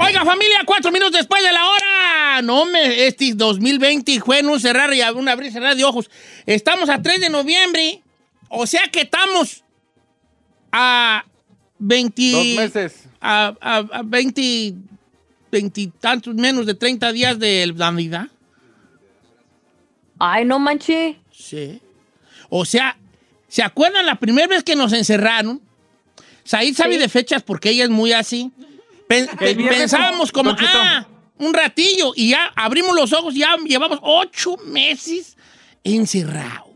Oiga, familia, cuatro minutos después de la hora. No me, este 2020 fue en un cerrar y un abrir y cerrar de ojos. Estamos a 3 de noviembre. O sea que estamos a 20. Dos meses. A, a, a 20, 20 tantos, menos de 30 días de Navidad. Ay, no manche. Sí. O sea, ¿se acuerdan la primera vez que nos encerraron? Said sabe Sí. de fechas porque ella es muy así. Pen- pensábamos como, ah, un ratillo y ya abrimos los ojos y ya llevamos ocho meses encerrados.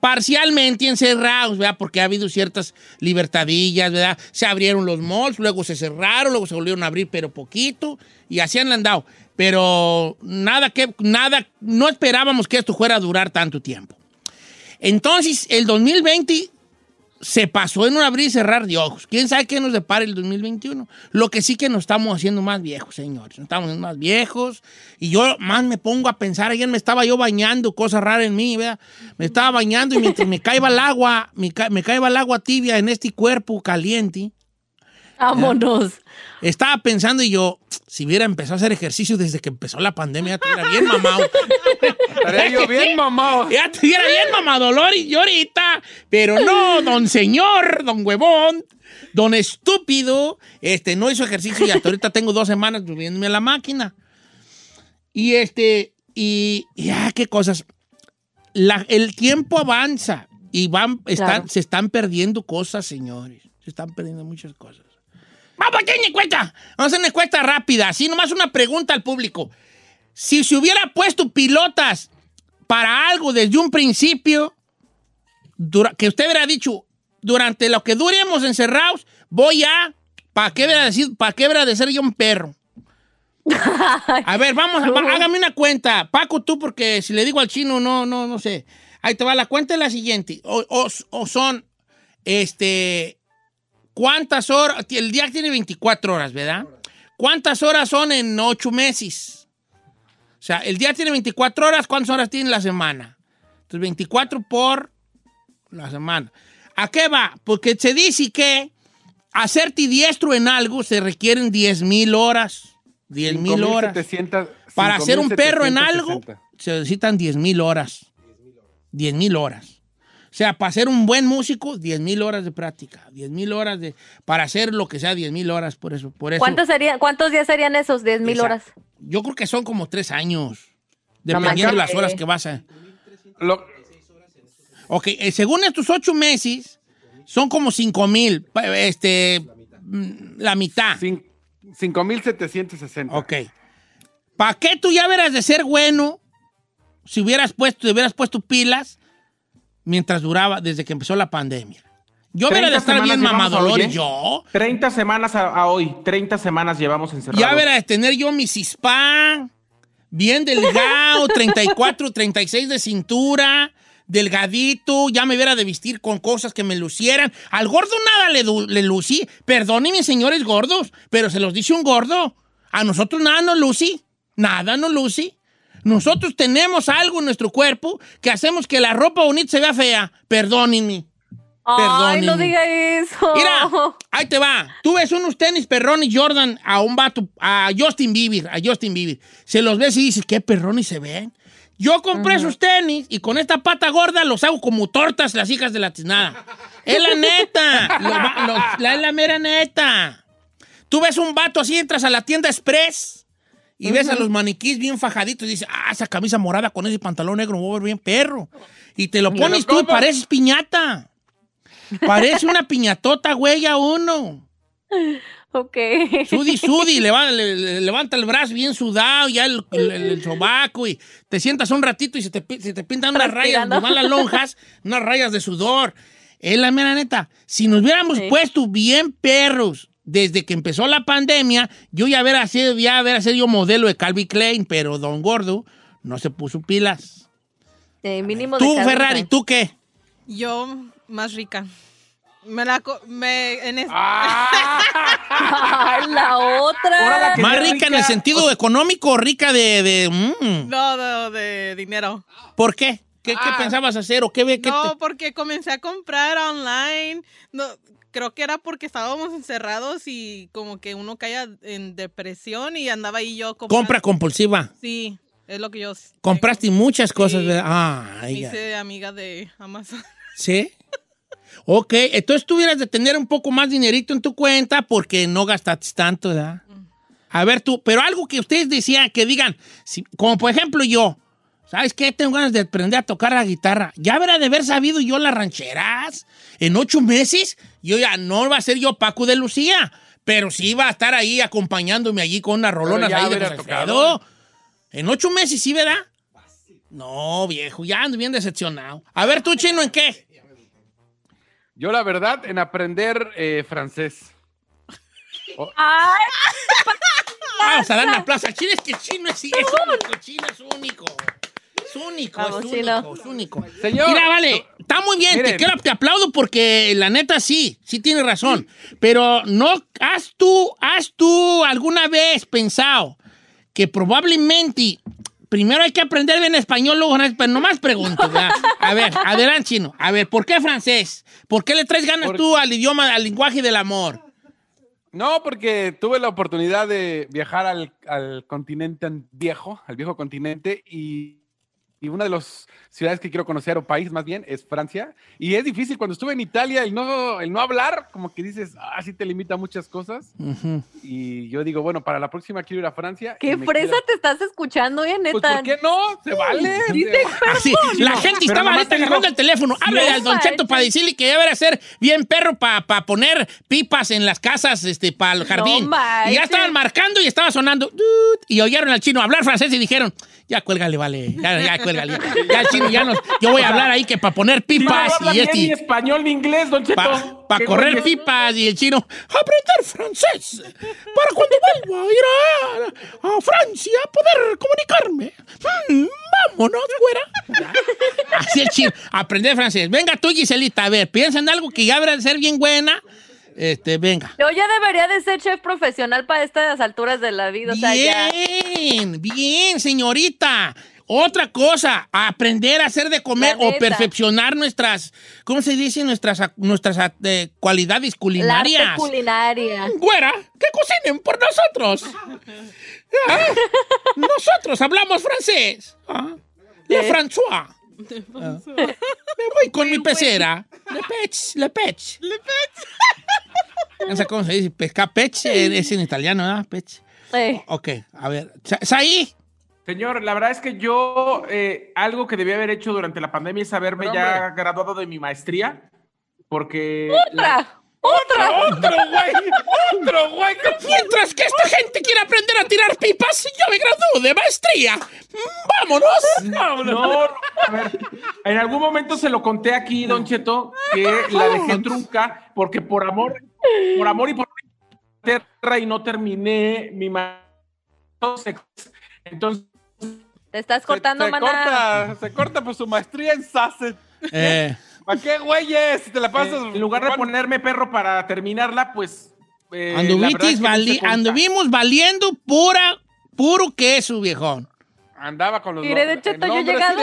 Parcialmente encerrados, ¿verdad? Porque ha habido ciertas libertadillas, ¿verdad? Se abrieron los malls, luego se cerraron, luego se volvieron a abrir, pero poquito, y así han andado. Pero nada que, nada, no esperábamos que esto fuera a durar tanto tiempo. Entonces, el 2020 se pasó en un abrir y cerrar de ojos. ¿Quién sabe qué nos depara el 2021? Lo que sí que nos estamos haciendo más viejos, señores. Nos estamos haciendo más viejos. Y yo más me pongo a pensar, ayer me estaba yo bañando, cosa rara en mí, ¿verdad? Me estaba bañando y mientras me caía el agua, me, ca- me caía el agua tibia en este cuerpo caliente, Vámonos. estaba pensando y yo, si hubiera empezado a hacer ejercicio desde que empezó la pandemia, ya estuviera bien mamado. Estaría yo bien mamado. Ya estuviera bien mamadolor y yo ahorita. Pero no, don señor, don huevón, don estúpido, este, no hizo ejercicio y hasta ahorita tengo dos semanas subiéndome a la máquina. Y este, y, y, ah, qué cosas. La- el tiempo avanza y van, están, Claro. se están perdiendo cosas, señores. Se están perdiendo muchas cosas. Vamos a hacer una encuesta. Vamos a hacer una encuesta rápida. Así nomás una pregunta al público. Si se hubiera puesto pilotas para algo desde un principio, que usted hubiera dicho, durante lo que duremos encerrados, voy a, ¿para qué hubiera decir, para qué hubiera de ser yo un perro? A ver, vamos, a- hágame una cuenta. Paco, tú, porque si le digo al chino, no, no, no sé. Ahí te va, la cuenta es la siguiente. O, o- o son, este, ¿cuántas horas? El día tiene 24 horas, ¿verdad? ¿Cuántas horas son en 8 meses? O sea, el día tiene 24 horas, ¿cuántas horas tiene la semana? Entonces, 24 por la semana. ¿A qué va? Porque se dice que hacerte diestro en algo se requieren 10 mil horas. 10 mil horas. 5,700 Para ser un perro en algo, 5,760. se necesitan 10 mil horas. 10 mil horas. O sea, para ser un buen músico, 10 mil horas de práctica. 10 mil horas de... Para hacer lo que sea, 10 mil horas. Por eso, por eso. ¿Cuántos, serían, ¿Cuántos días serían esos? 10 mil horas. Yo creo que son como tres años. No Dependiendo de las horas que vas a... Lo- Ok, eh, según estos ocho meses, son como 5 mil. Este... La mitad. cin- 5,760. Ok. ¿Para qué tú ya verás de ser bueno si hubieras puesto, te hubieras puesto pilas mientras duraba, desde que empezó la pandemia? Yo hubiera de 30 estar bien mamadolor hoy, ¿eh? yo. 30 semanas a, a hoy, 30 semanas llevamos encerrados. Ya hubiera de tener yo mi cispa, bien delgado, 34, 36 de cintura, delgadito, ya me hubiera de vestir con cosas que me lucieran. Al gordo nada le, le lucí. Perdónenme, señores gordos, pero se los dice un gordo. A nosotros nada nos lucí. Nada nos lucí. Nosotros tenemos algo en nuestro cuerpo que hacemos que la ropa bonita se vea fea. Perdónenme. Ay, no diga eso. Mira, ahí te va. Tú ves unos tenis perrones Jordan a un vato, a Justin Bieber, a Justin Bieber. Se los ves y dices, qué perrones se ven. Yo compré sus tenis y con esta pata gorda los hago como tortas las hijas de la tiznada. Es la neta. Lo va- lo- la, es la mera neta. Tú ves un vato así, entras a la tienda Express y ves a los maniquís bien fajaditos y dices, ah, esa camisa morada con ese pantalón negro, me voy a ver bien perro. Y te lo pones tú y pareces piñata. Parece una piñatota, güey, a uno. Ok. Sudi, sudi, leva- le- le- levanta el brazo bien sudado, ya el, el, sobaco y te sientas un ratito y se te, se te pintan unas rayas, Transpirando. nomás las lonjas, unas rayas de sudor. Es la mera neta. Si nos hubiéramos Sí. puesto bien perros desde que empezó la pandemia, yo ya hubiera sido, ya hubiera sido modelo de Calvin Klein, pero Don Gordo no se puso pilas. Mínimo Tú, Ferrari. ¿tú qué? Yo, más rica. Me la... co- Me, en es- Ay, la otra. La ¿Más rica en el sentido económico o rica de... de, mm? No, no, de dinero. ¿Por qué? ¿Qué, qué Ah. pensabas hacer o qué ve? qué No, te- porque comencé a comprar online. No, creo que era porque estábamos encerrados y como que uno caía en depresión y andaba ahí yo comprando. Compra compulsiva. Sí, es lo que yo... Compraste muchas cosas, Sí. ¿verdad? Ah, Me hice amiga de Amazon. ¿Sí? Ok, entonces tuvieras de tener un poco más dinerito en tu cuenta porque no gastaste tanto, ¿verdad? A ver tú, pero algo que ustedes decían, que digan, si- como por ejemplo yo, ¿sabes qué? Tengo ganas de aprender a tocar la guitarra. Ya habrá de haber sabido yo las rancheras. En ocho meses, yo ya no va a ser yo Paco de Lucía, pero sí va a estar ahí acompañándome allí con unas rolonas ahí de. Alfredo. En ocho meses, ¿sí, verdad? No, viejo, ya ando bien decepcionado. A ver, tú, chino, ¿en qué? Yo, la verdad, en aprender eh, francés. Ay, Vamos a dar una plaza. Chino es que chino es, es único, chino es único. Es único, Vamos, es único, es único. Señor. Mira, vale, está muy bien, te, quiero- te aplaudo porque la neta sí, sí tienes razón. Pero no, has tú, has tú alguna vez pensado que probablemente primero hay que aprender bien español, luego francés, pero nomás pregunto, ¿verdad? A ver, adelante, chino. A ver, ¿por qué francés? ¿Por qué le traes ganas Por- tú al idioma, al lenguaje del amor? No, porque tuve la oportunidad de viajar al, al continente an- viejo, al viejo continente, y, y una de las ciudades que quiero conocer, o país más bien, es Francia. Y es difícil cuando estuve en Italia el no, el no hablar, como que dices, ah, sí te limita muchas cosas. Y yo digo, bueno, para la próxima quiero ir a Francia. qué fresa quiero- te estás escuchando, eh, Pues, neta. ¿por qué no? Se vale. Así, la gente estaba digo, agarrando el teléfono. Háblale no al Don Cheto para decirle que debería ser bien perro para poner pipas en las casas este, para el jardín. y ya estaban marcando y estaba sonando. Y oyeron al chino hablar francés y dijeron, ya cuélgale, vale. Ya, ya cuélgale. Ya, Ya el chino ya nos... Yo voy a hablar ahí que para poner No pipas habla y bien ni este... español ni inglés, Don Cheto. Para Qué correr güeyes. pipas y el chino, aprender francés para cuando vuelva a ir a, a Francia poder comunicarme. Mm, vámonos, güera. Así el chino, aprender francés. Venga tú, Giselita, a ver, piensa en algo que ya habrá de ser bien buena. Este, venga. Yo ya debería de ser chef profesional para estas alturas de la vida. O sea, ya. Bien, bien, señorita. Otra cosa, aprender a hacer de comer La o perfeccionar nuestras, ¿cómo se dice? Nuestras, nuestras eh, cualidades La culinarias. arte culinaria. Güera, que cocinen por nosotros. Ah, Nosotros hablamos francés. Ah, Le François. Ah, Me voy con mi pecera. Le pech, le pech. Le pech. No sé cómo se dice. Pesca pech eh, es en italiano, ¿verdad? Pech. Sí. Ok, a ver. Sa- Saí. Señor, la verdad es que yo eh, algo que debía haber hecho durante la pandemia es haberme Pero, ya graduado de mi maestría, porque... ¡Otra! ¡Otra! Otro güey, otro güey. que- Mientras que esta gente quiere aprender a tirar pipas, yo me gradúo de maestría. ¡Vámonos! No, a ver, en algún momento se lo conté aquí, Don Cheto, que la dejé trunca porque por amor, por amor y por tierra y no terminé mi ma- Entonces, Te estás cortando, se, se maná. corta, se corta pues su maestría en SACE. Eh, ¿Para qué güeyes? Si te la pasas. en lugar de ponerme perro para terminarla, pues. eh, anduvitis no vali- anduvimos valiendo pura, puro queso, viejón. Andaba con los Mire, de Cheto, yo he llegado.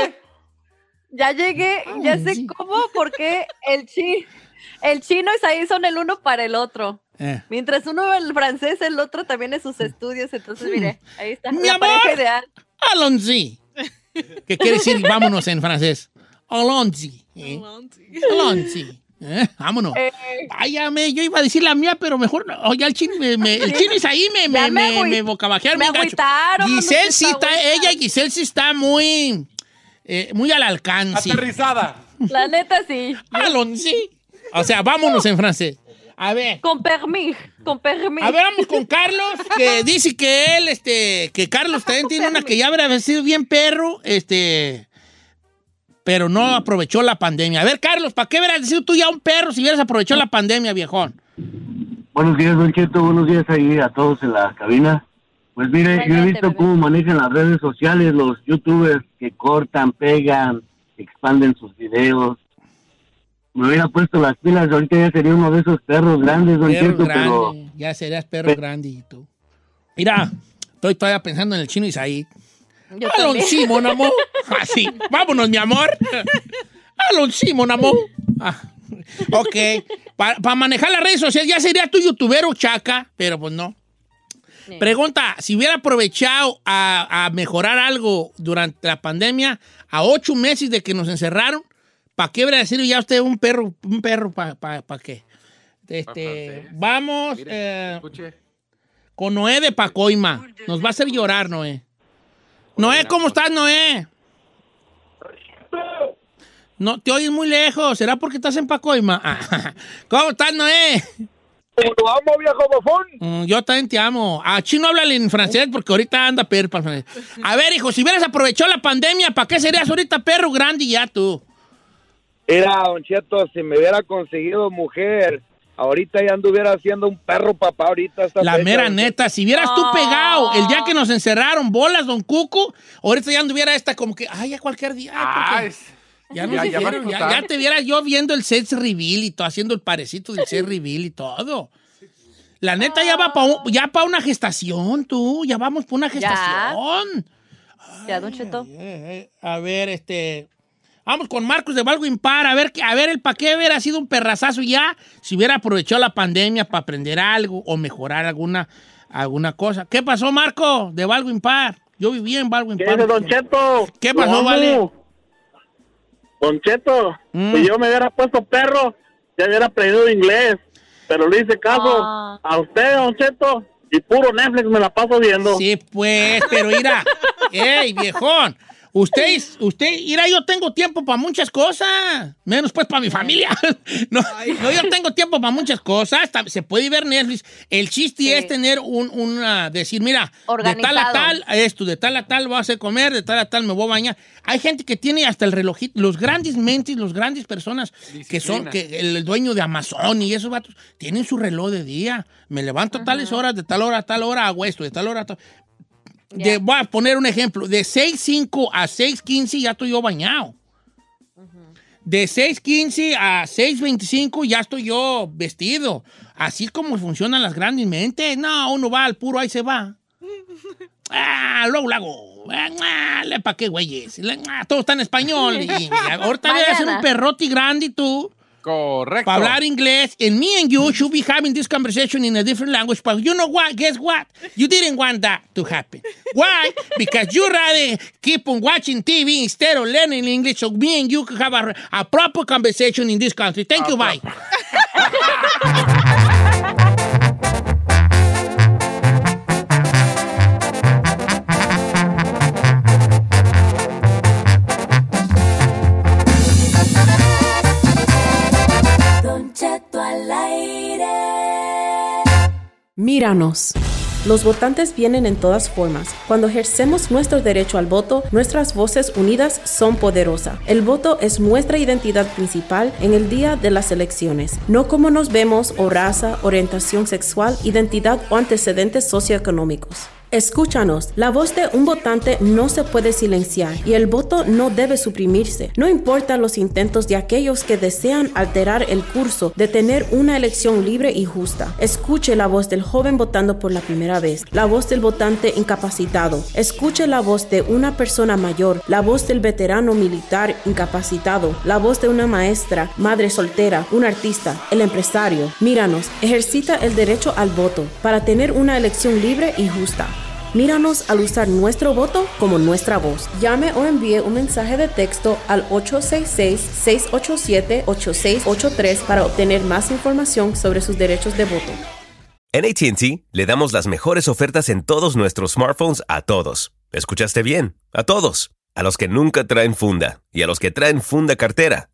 Ya llegué, ya sé cómo, porque el chi, el chino y ahí son el uno para el otro. Eh. Mientras uno el francés, el otro también en sus estudios. Entonces, mire, ahí está. Mi la amor. pareja ideal. Alonzi, ¿Qué quiere decir vámonos en francés? Allons-y. ¿eh? Allons-y. ¿eh? Vámonos. Eh, Váyame, yo iba a decir la mía, pero mejor no. Oye, el chino, me, me- el chino es ahí, me, me, me me, bocabajearon me agüitaron, Giselle sí está, ella, Giselle sí está muy, eh, muy al alcance. Aterrizada. La neta sí. Allons-y. O sea, vámonos en francés. A ver. Con permis, con permis. A ver, vamos con Carlos, que dice que él, este, que Carlos también tiene una que ya habría sido bien perro, este, pero no aprovechó la pandemia. A ver, Carlos, ¿para qué hubieras sido tú ya un perro si hubieras aprovechado la pandemia, viejón? Buenos días, Don Cheto. Buenos días ahí a todos en la cabina. Pues mire, yo he visto bebé. cómo manejan las redes sociales los youtubers que cortan, pegan, expanden sus videos. Me hubiera puesto las pilas, ahorita ya sería uno de esos perros grandes, Don Perro Cheto, pero... ya serías perro grande y tú. Mira, estoy todavía pensando en el chino Isaí. Yo Alon también. sí, mon amor. Así, vámonos, mi amor. Alon sí, mon amor. Ah, ok, para manejar las redes sociales ya sería tu youtubero chaca, pero pues no. Sí. Pregunta, si hubiera aprovechado a, a mejorar algo durante la pandemia, a ocho meses de que nos encerraron, ¿para qué hubiera sido ya usted un perro, un perro, para pa, pa qué? Este, vamos Mire, eh, con Noé de Pacoima. Nos va a hacer llorar, Noé. Noé, ¿cómo estás, Noé? No, te oyes muy lejos. ¿Será porque estás en Pacoima? Ah, ¿Cómo estás, Noé? Lo amo, viejo bofón. Mm, yo también te amo. A Chino háblale en francés porque ahorita anda perro para el francés. A ver, hijo, si hubieras aprovechado la pandemia, ¿para qué serías ahorita perro grande y ya tú? Mira, Don Cheto, si me hubiera conseguido mujer, ahorita ya anduviera haciendo un perro papá ahorita. esta La fecha, mera Don neta, si vieras tú Ah. pegado el día que nos encerraron, bolas, don Cuco, ahorita ya anduviera esta como que, ay, ya cualquier día. ay, Ya nos Ya- ya va a dijeron, ya, explotar. ya te viera yo viendo el sex reveal y todo, haciendo el parecito del sex reveal y todo. La neta ya va para ya pa una gestación, tú, ya vamos para una gestación. Ya, Don Cheto. Eh, eh, A ver, este, vamos con Marcos de Valgo Impar, a ver, qué- a ver el pa' qué hubiera sido un perrazazo ya si hubiera aprovechado la pandemia para aprender algo o mejorar alguna, alguna cosa. ¿Qué pasó, Marco, de Valgo Impar? Yo vivía en Valgo ¿Qué Impar. dice, Don Cheto? ¿Qué pasó, vale? Don Cheto, Mm. si yo me hubiera puesto perro, ya hubiera aprendido inglés. Pero le hice caso Ah. a usted, Don Cheto, y puro Netflix me la paso viendo. Sí, pues, pero mira, ey, viejón, usted, usted, mira, yo tengo tiempo para muchas cosas, menos pues para mi familia. No, no, yo tengo tiempo para muchas cosas, se puede ver Netflix. El chiste Sí. es tener un, una, decir, mira, de tal a tal, esto, de tal a tal voy a hacer comer, de tal a tal me voy a bañar. Hay gente que tiene hasta el relojito, los grandes mentes, los grandes personas que son, que el dueño de Amazon y esos vatos, tienen su reloj de día. Me levanto a tales horas, de tal hora a tal hora hago esto, de tal hora a tal. De- voy a poner un ejemplo. De 6.05 a 6.15 ya estoy yo bañado. De 6.15 a 6.25 ya estoy yo vestido. Así como funcionan las grandes mentes. No, uno va al puro, ahí se va. Ah, luego lo hago. Ah, ¿Para qué, güeyes? Ah, Todo está en español. Y, ahorita voy a hacer un perrote grande y tú. Correcto. Para hablar inglés, and me and you should be having this conversation in a different language. But you know what? Guess what? You didn't want that to happen. Why? Because you rather keep on watching TV instead of learning English. So me and you could have a, a proper conversation in this country. Thank you. Bye. Míranos. Los votantes vienen en todas formas. Cuando ejercemos nuestro derecho al voto, nuestras voces unidas son poderosas. El voto es nuestra identidad principal en el día de las elecciones, no como nos vemos o raza, orientación sexual, identidad o antecedentes socioeconómicos. Escúchanos, la voz de un votante no se puede silenciar y el voto no debe suprimirse. No importa los intentos de aquellos que desean alterar el curso de tener una elección libre y justa. Escuche la voz del joven votando por la primera vez, la voz del votante incapacitado. Escuche la voz de una persona mayor, la voz del veterano militar incapacitado, la voz de una maestra, madre soltera, un artista, el empresario. Míranos, ejercita el derecho al voto para tener una elección libre y justa. Míranos al usar nuestro voto como nuestra voz. Llame o envíe un mensaje de texto al 866-687-8683 para obtener más información sobre sus derechos de voto. En ATT le damos las mejores ofertas en todos nuestros smartphones a todos. ¿Escuchaste bien? A todos. A los que nunca traen funda y a los que traen funda cartera.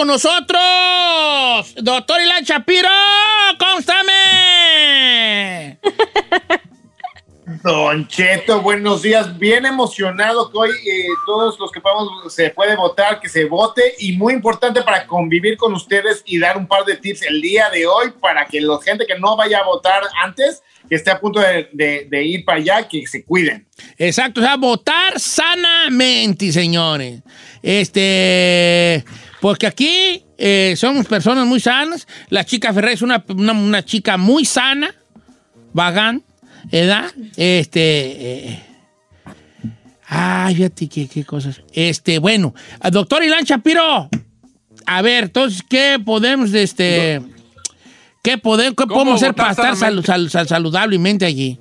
Con nosotros, doctor Ilan Shapiro, ¡Constame! Don Cheto, buenos días. Bien emocionado que hoy eh, todos los que podamos se puede votar, que se vote y muy importante para convivir con ustedes y dar un par de tips el día de hoy para que la gente que no vaya a votar antes, que esté a punto de, ir para allá, que se cuiden. Exacto, o sea, votar sanamente, señores. Este, porque aquí eh, somos personas muy sanas. La chica Ferrer es una, una- una chica muy sana, vagán, ¿verdad? Este, eh, ay, fíjate qué, qué cosas. Este, bueno, doctor Ilan Shapiro, a ver, entonces, ¿qué podemos, este, qué, podemos, qué ¿Cómo podemos hacer para estar sal- sanamente? sal- sal- saludablemente allí?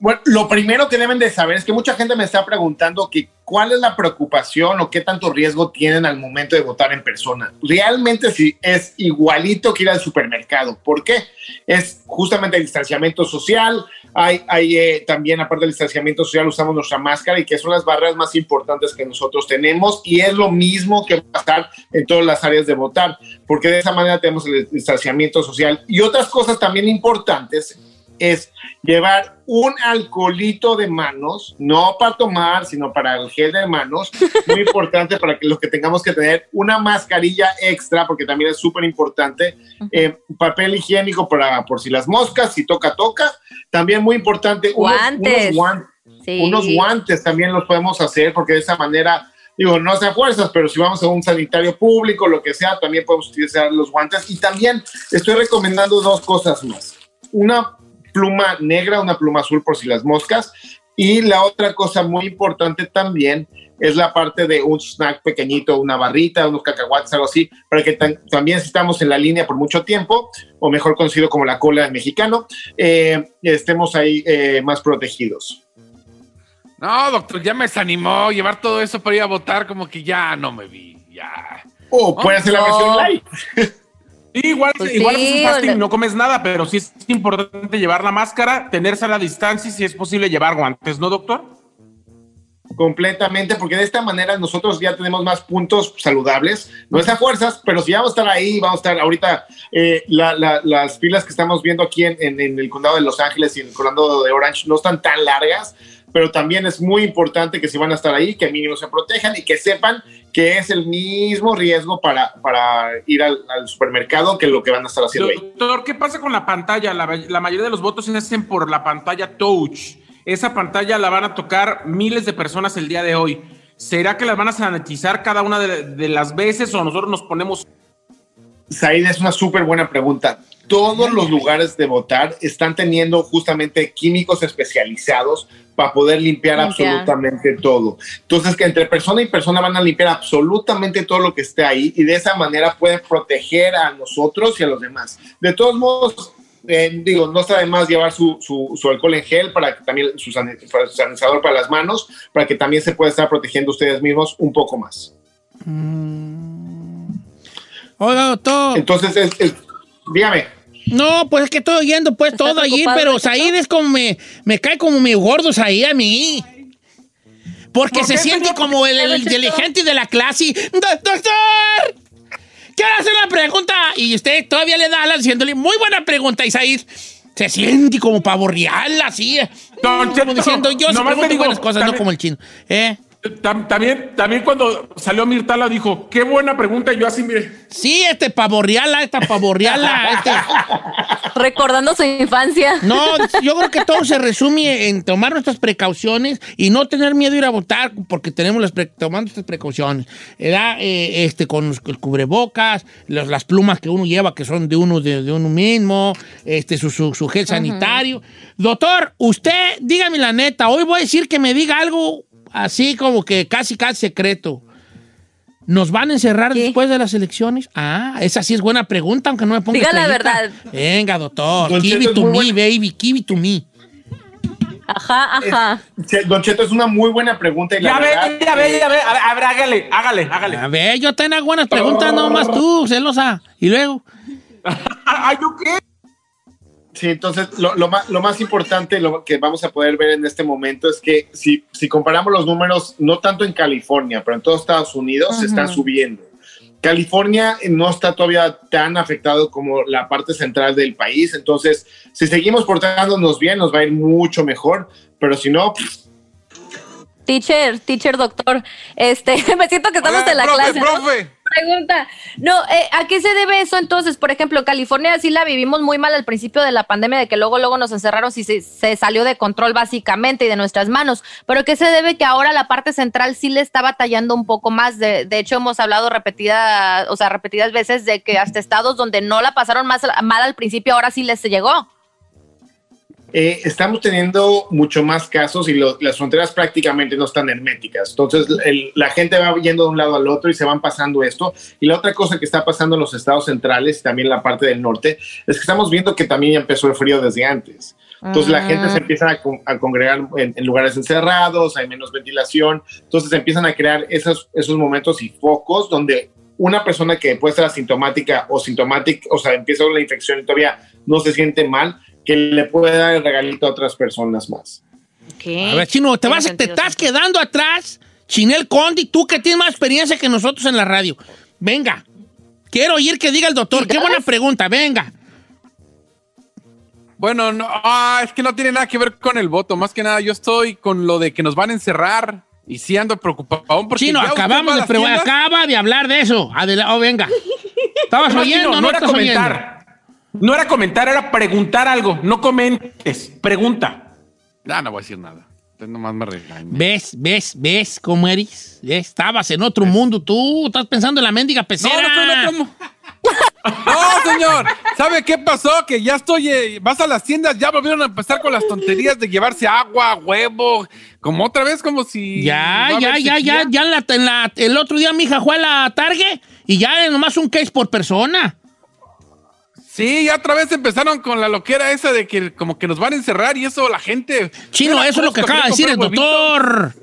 Bueno, lo primero que deben de saber es que mucha gente me está preguntando que cuál es la preocupación o qué tanto riesgo tienen al momento de votar en persona. Realmente sí es igualito que ir al supermercado. ¿Por qué? Es justamente el distanciamiento social. Hay, hay eh, también, aparte del distanciamiento social, usamos nuestra máscara y que son las barreras más importantes que nosotros tenemos. Y es lo mismo que pasar en todas las áreas de votar, porque de esa manera tenemos el distanciamiento social. Y otras cosas también importantes es llevar un alcoholito de manos, no para tomar, sino para el gel de manos, muy importante para que lo que tengamos que tener, una mascarilla extra, porque también es súper importante, eh, papel higiénico para por si las moscas, si toca, toca, también muy importante, unos- Guantes. unos, guan- Sí. unos guantes también los podemos hacer, porque de esa manera, digo, no se a fuerzas, pero si vamos a un sanitario público, lo que sea, también podemos utilizar los guantes. Y también estoy recomendando dos cosas más. Una pluma negra, una pluma azul por si las moscas. Y la otra cosa muy importante también es la parte de un snack pequeñito, una barrita, unos cacahuates, algo así, para que también si estamos en la línea por mucho tiempo, o mejor conocido como la cola del mexicano, eh, estemos ahí eh, más protegidos. No, doctor, ya me desanimó llevar todo eso para ir a votar, como que ya no me vi, ya. O puede hacer la versión light. Sí, igual, Pues igual sí, haces un fasting, no comes nada, pero sí es importante llevar la máscara, tenerse a la distancia y si es posible llevar guantes, ¿no, doctor? completamente, porque de esta manera nosotros ya tenemos más puntos saludables, no es a fuerzas, pero si vamos a estar ahí, vamos a estar ahorita, eh, la- la- las filas que estamos viendo aquí en, en- en el condado de Los Ángeles y en el condado de Orange no están tan largas, pero también es muy importante que si van a estar ahí, que mínimo se protejan y que sepan que es el mismo riesgo para, para ir al, al supermercado que lo que van a estar haciendo ahí. Doctor, ¿qué pasa con la pantalla? La, la mayoría de los votos se hacen por la pantalla touch. Esa pantalla la van a tocar miles de personas el día de hoy. ¿Será que las van a sanitizar cada una de, de las veces o nosotros nos ponemos Said, es una súper buena pregunta. Todos los lugares de votar están teniendo justamente químicos especializados para poder limpiar absolutamente todo. Entonces, que entre persona y persona van a limpiar absolutamente todo lo que esté ahí y de esa manera pueden proteger a nosotros y a los demás. De todos modos, eh, digo, no está de más llevar su, su- su alcohol en gel para que también su sanitizador para las manos, para que también se pueda estar protegiendo ustedes mismos un poco más. Oiga, doctor. Entonces, es- es- dígame. No, pues es que estoy oyendo pues todo allí, pero? Said es como me, me cae como medio gordos ahí a mí. Porque ¿Por se siente como el, el inteligente de la clase. y, "Do- ¡Doctor! Quiero hacer una pregunta. Y usted todavía le da alas diciéndole, muy buena pregunta, Isaías. Se siente como pavo real, así. Don como diciendo, yo pregunto te digo, buenas cosas, no como el chino. ¿Eh? Tam- También, también cuando salió Mirtala dijo, qué buena pregunta, y yo así, mire. Sí, este pavorreala, esta pavorreala, este... Recordando su infancia. No, yo creo que todo se resume en tomar nuestras precauciones y no tener miedo de ir a votar porque tenemos las pre- tomando estas precauciones. ¿verdad? Eh, este, con los- el cubrebocas, los- las plumas que uno lleva que son de uno, de, de uno mismo, este, su, su- su gel sanitario. Doctor, usted, dígame la neta, hoy voy a decir que me diga algo así como que casi, casi secreto. ¿Nos van a encerrar después de las elecciones? Ah, esa sí es buena pregunta, aunque no me ponga Diga la verdad. Venga, doctor. Don Give Cheto it es to me, baby. Give it to me. Ajá, ajá. Che- Don Cheto, es una muy buena pregunta y la Ya ve, ya ve, eh, ya ve. A ver, a ver, hágale, hágale, hágale. A ver, yo tengo buenas preguntas, no más tú, celosa. Y luego. Ay, ¿yo qué? Sí, entonces lo, lo más, lo más importante lo que vamos a poder ver en este momento es que si, si comparamos los números, no tanto en California, pero en todo Estados Unidos, se están subiendo. California no está todavía tan afectado como la parte central del país, entonces si seguimos portándonos bien nos va a ir mucho mejor, pero si no, pff, Teacher, teacher, doctor. Este, me siento que estamos Oiga, en la profe, clase. ¿no? profe. Pregunta. No, eh, ¿a qué se debe eso entonces? Por ejemplo, California sí la vivimos muy mal al principio de la pandemia, de que luego, luego nos encerraron y se, se salió de control básicamente y de nuestras manos. Pero ¿qué se debe que ahora la parte central sí le está batallando un poco más? De, de hecho, hemos hablado repetida, o sea, repetidas veces de que hasta estados donde no la pasaron más mal al principio, ahora sí les llegó. Eh, estamos teniendo mucho más casos y lo- las fronteras prácticamente no están herméticas. Entonces, el- la gente va yendo de un lado al otro y se van pasando esto. Y la otra cosa que está pasando en los estados centrales y también en la parte del norte es que estamos viendo que también ya empezó el frío desde antes. Entonces, la gente se empieza a, con- a congregar en, en lugares encerrados, hay menos ventilación. Entonces, empiezan a crear esos, esos momentos y focos donde una persona que puede ser asintomática o sintomática, o sea, empieza con la infección y todavía no se siente mal, que le puede dar el regalito a otras personas más. A ver, Chino, te, vas, te estás quedando atrás. Chinel Condi, tú que tienes más experiencia que nosotros en la radio. Venga. Quiero oír que diga el doctor. Qué buena pregunta, venga. Bueno, no, ah, es que no tiene nada que ver con el voto. Más que nada, yo estoy con lo de que nos van a encerrar y sí ando preocupado. Porque Chino, acabamos de Acaba de hablar de eso. Adela oh, venga. ¿Estabas No, oyendo no no era estás oyendo? No era comentar, era preguntar algo. No comentes, pregunta. Ya no voy a decir nada. Nomás me. ¿Ves, ves, ves cómo eres? Estabas en otro mundo tú. Estás pensando en la mendiga pecera. No, no otro mu- No, señor. ¿Sabe qué pasó? Que ya estoy. eh, vas a las tiendas, ya volvieron a empezar con las tonterías de llevarse agua, huevo. Como otra vez, como si. Ya, ya, ya, ya, ya en la- en la- el otro día mi hija fue a la Target y ya nomás un case por persona. Sí, ya otra vez empezaron con la loquera esa de que como que nos van a encerrar y eso la gente. Chino, eso es lo que acaba de decir el doctor.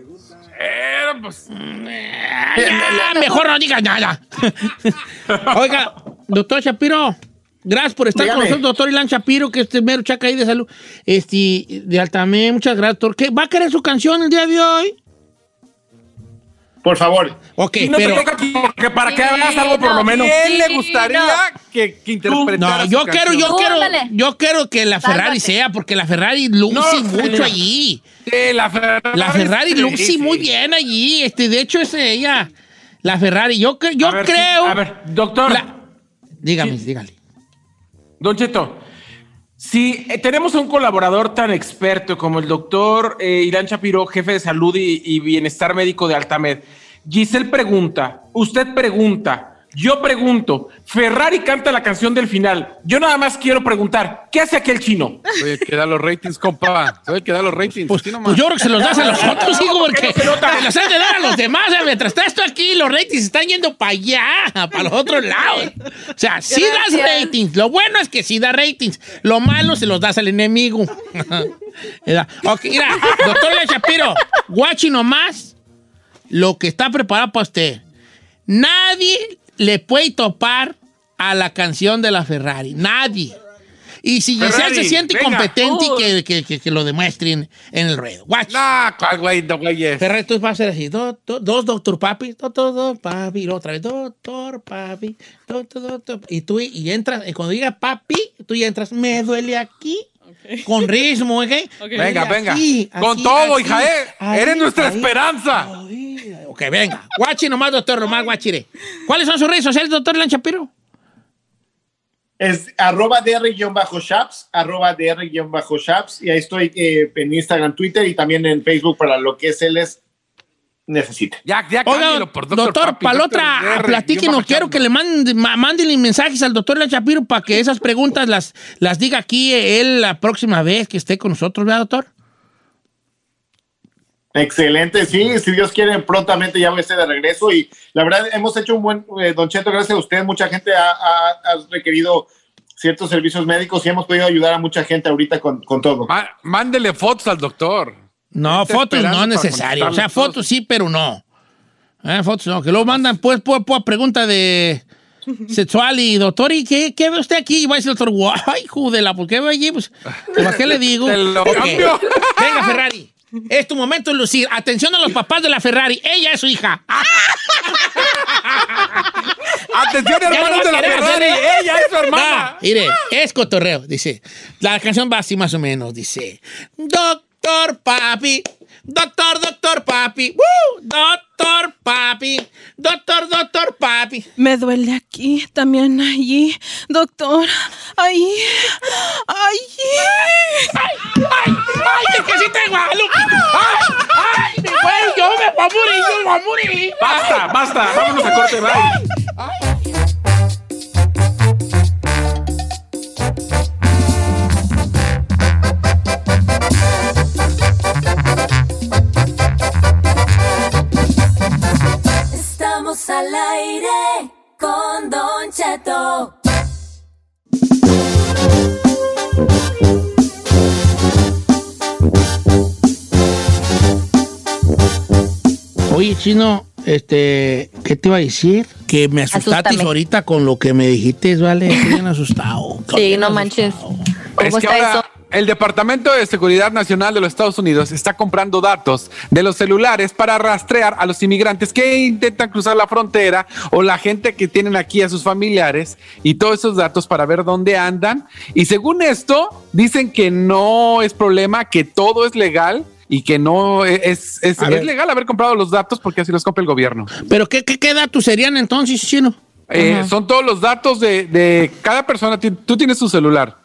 Pues, Ya, mejor no digas nada. Oiga, doctor Shapiro, gracias por estar Dígame. con nosotros, doctor Ilan Shapiro, que este mero chaca ahí de salud. Este, de Altamé, muchas gracias, doctor. ¿Qué, ¿Va a querer su canción el día de hoy? Por favor. Ok, Y no pero... te toca porque para que hagas algo por lo menos. ¿Quién le Sí, gustaría no. que, que interpretara No, yo quiero, yo quiero, yo quiero que la Ferrari Sálvate. sea, porque la Ferrari luce No, mucho sí. allí. Sí, la Ferrari. La Ferrari sí, luce sí. muy bien allí. Este, de hecho, es ella. La Ferrari. Yo, yo A ver, sí, creo. a ver, doctor. La- Dígame, dígale. Don Cheto, si eh, tenemos un colaborador tan experto como el doctor eh, Irán Shapiro, jefe de salud y, y bienestar médico de Altamed, Giselle pregunta, usted pregunta, yo pregunto, Ferrari canta la canción del final. Yo nada más quiero preguntar, ¿qué hace aquel chino? Oye, que da los ratings, compa. Oye, que da los ratings. Pues, pues yo creo que se los das a los otros, hijo, porque no se los has de dar a los demás. ¿eh? Mientras estás tú aquí, los ratings están yendo para allá, para los otros lados. O sea, sí das ratings. Lo bueno es que sí da ratings. Lo malo se los das al enemigo. Mira, ok, mira, doctor Le Shapiro, guachi nomás lo que está preparado para usted. Nadie le puede topar a la canción de la Ferrari. Nadie. Y si Giselle Ferrari, se siente venga. incompetente, Uy. que, que, que, que lo demuestren en el ruedo. Watch. Nah, cuál güey, no, güeyes. Ferrari, tú vas a hacer así. Do- do- dos doctor papi, doctor, doctor papi. Y otra vez, doctor papi, doctor, doctor. Y tú y entras, y cuando diga papi, tú ya entras, me duele aquí. Con ritmo, ¿ok? Ok. Venga, venga. aquí, Con todo, aquí, hija, ¿eh? ahí, Eres nuestra ahí. esperanza. Ay, Ok, venga. Guachi nomás, doctor, nomás guachire. ¿Cuáles son sus redes sociales, doctor Lanchapiro? Es arroba dr-shaps, arroba dr-shaps, y ahí estoy eh, en Instagram, Twitter y también en Facebook para lo que se les necesite. Ya, ya Oiga, cámbialo por doctor, doctor, Papi, para la otra, platíquenos, quiero que le manden, mensajes al doctor La Shapiro para que esas preguntas las, las diga aquí él la próxima vez que esté con nosotros, ¿verdad, doctor? Excelente, sí, si Dios quiere, prontamente ya voy a estar de regreso y la verdad hemos hecho un buen, eh, Don Cheto, gracias a usted, mucha gente ha, ha- ha requerido ciertos servicios médicos y hemos podido ayudar a mucha gente ahorita con, con todo. Ma- mándele fotos al doctor. No, Está fotos no es necesario. O sea, fotos sí, pero no. Eh, fotos no, que luego mandan pues, pues, pues pregunta de sexual y doctor, ¿y qué, qué ve usted aquí? Y va a decir el doctor, guay, judela, ¿por qué ve allí? Pues, ¿para qué le digo? Te lo Ok. cambio. Venga, Ferrari. Es tu momento de lucir. Atención a los papás de la Ferrari. Ella es su hija. Atención, hermanos no de la Ferrari. Ella es su hermana. Ah, mire, es cotorreo. Dice, la canción va así más o menos. Dice, doctor papi, doctor, doctor papi, ¡Woo! doctor papi, doctor, doctor papi. Me duele aquí, también allí, doctor. Ahí, allí. ¡Ay, ay, ay! ¡Es que sí tengo a Lupe! ¡Ay, ay! ¡Me muero! ¡Yo me voy a morir! ¡Yo me voy a morir! Basta, basta, vámonos a corte, bye. Estamos Chino, este, ¿qué te iba a decir? Que me asustaste ahorita con lo que me dijiste, ¿vale? Estoy bien asustado. Sí, no manches. Es ¿Cómo que está ahora eso? el Departamento de Seguridad Nacional de los Estados Unidos está comprando datos de los celulares para rastrear a los inmigrantes que intentan cruzar la frontera o la gente que tienen aquí a sus familiares y todos esos datos para ver dónde andan. Y según esto, dicen que no es problema, que todo es legal. Y que no es, es, ver. es legal haber comprado los datos porque así los compra el gobierno. ¿Pero qué, qué, qué datos serían entonces, Chino? Eh, son todos los datos de, de cada persona. Tú tienes tu celular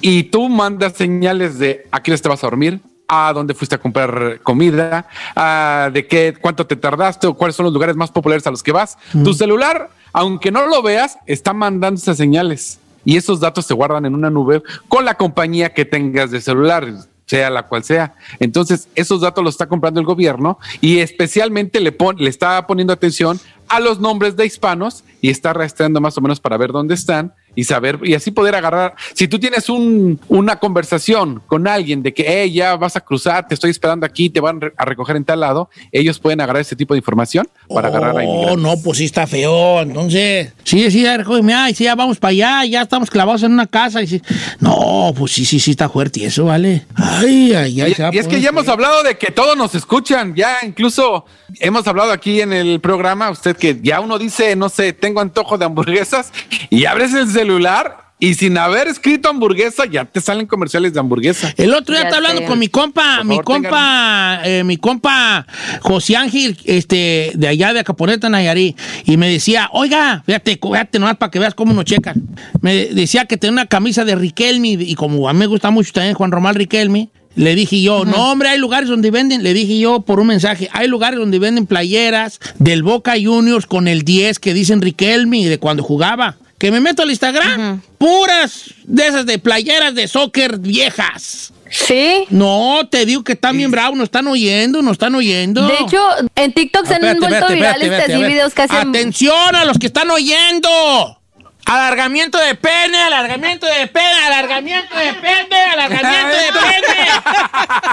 y tú mandas señales de a hora te vas a dormir, a dónde fuiste a comprar comida, a de qué, cuánto te tardaste o cuáles son los lugares más populares a los que vas. Tu celular, aunque no lo veas, está mandando esas señales y esos datos se guardan en una nube con la compañía que tengas de celular sea la cual sea. Entonces, esos datos los está comprando el gobierno y especialmente le, pon- le está poniendo atención a los nombres de hispanos y está rastreando más o menos para ver dónde están y saber, y así poder agarrar. Si tú tienes un, una conversación con alguien de que, hey, ya vas a cruzar, te estoy esperando aquí, te van a recoger en tal lado, ellos pueden agarrar ese tipo de información para agarrar a Oh, inmigrantes. no, pues sí está feo. Entonces, sí, sí, ay, sí, ya vamos para allá, ya estamos clavados en una casa. Y sí. No, pues sí, sí, sí está fuerte y eso, vale. Ay, ay, ay. Y, y es que ya hemos hablado de que todos nos escuchan, ya incluso hemos hablado aquí en el programa, usted que ya uno dice, no sé, tengo antojo de hamburguesas y abres el celular y sin haber escrito hamburguesa ya te salen comerciales de hamburguesa. El otro día está hablando con mi compa, Por mi favor, compa, eh, mi compa José Ángel, este, de allá de Acaponeta, Nayarí, y me decía, oiga, fíjate, fíjate nomás para que veas cómo nos checan. Me decía que tenía una camisa de Riquelme, y como a mí me gusta mucho también Juan Román Riquelme, le dije yo, no hombre, hay lugares donde venden, le dije yo por un mensaje, hay lugares donde venden playeras del Boca Juniors con el 10 que dicen Riquelme de cuando jugaba. Que me meto al Instagram, puras de esas de playeras de soccer viejas. Sí. No, te digo que están bien bravos, nos están oyendo, nos están oyendo. De hecho, en TikTok se han vuelto virales así videos que hacen. Atención a los que están oyendo. Alargamiento de pene, alargamiento de pene, alargamiento de pene, alargamiento de pene.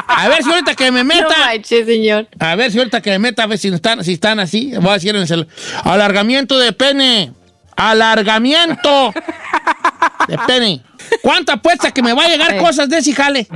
A ver si ahorita que me No meta. manches, señor. A ver si ahorita que me meta, a ver si están, si están así. Voy a decir en el celular. Alargamiento de pene. Alargamiento de pene. ¿Cuánta apuesta que me va a llegar cosas de ese jale?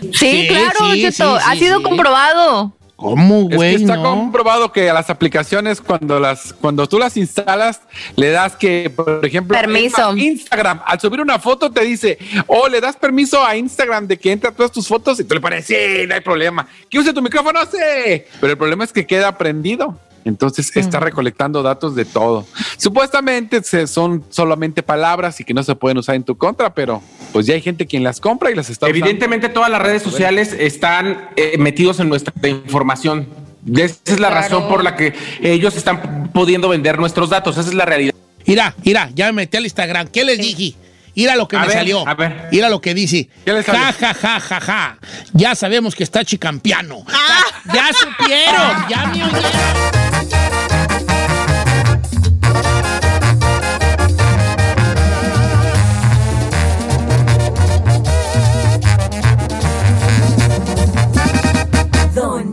Sí, Sí, claro, sí, ha sido sí. comprobado. ¿Cómo, Es que güey? está no? comprobado que a las aplicaciones cuando las cuando tú las instalas le das que por ejemplo Permiso. Instagram al subir una foto te dice o le das permiso a Instagram de que entre todas tus fotos y tú le pones sí no hay problema que use tu micrófono sí pero el problema es que queda prendido entonces está recolectando datos de todo. Supuestamente se- son solamente palabras y que no se pueden usar en tu contra, pero pues ya hay gente quien las compra y las está usando. Evidentemente todas las redes sociales están eh, metidos en nuestra información. Esa es la Claro. razón por la que ellos están pudiendo vender nuestros datos. Esa es la realidad. Mira, mira, ya me metí al Instagram. ¿Qué les dije? Mira lo que A me ver, salió. a ver. Mira lo que dice. Ja, ja, ja, ja, ja. Ya sabemos que está chicampiano. Ya supieron, ya me oyeron.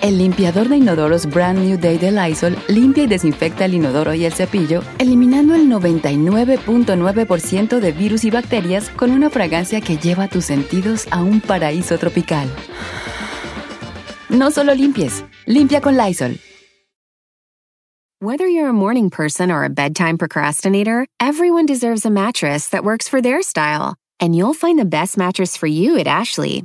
El limpiador de inodoros Brand New Day de Lysol limpia y desinfecta el inodoro y el cepillo, eliminando el 99.9% de virus y bacterias con una fragancia que lleva tus sentidos a un paraíso tropical. No solo limpies, limpia con Lysol. Whether you're a morning person or a bedtime procrastinator, everyone deserves a mattress that works for their style. And you'll find the best mattress for you at Ashley.